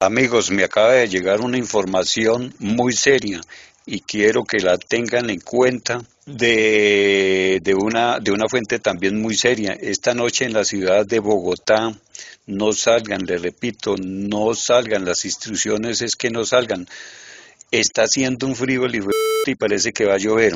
Amigos, me acaba de llegar una información muy seria y quiero que la tengan en cuenta de, de, una, de una fuente también muy seria. Esta noche en la ciudad de Bogotá no salgan, le repito, no salgan, las instrucciones es que no salgan. Está haciendo un frío y parece que va a llover.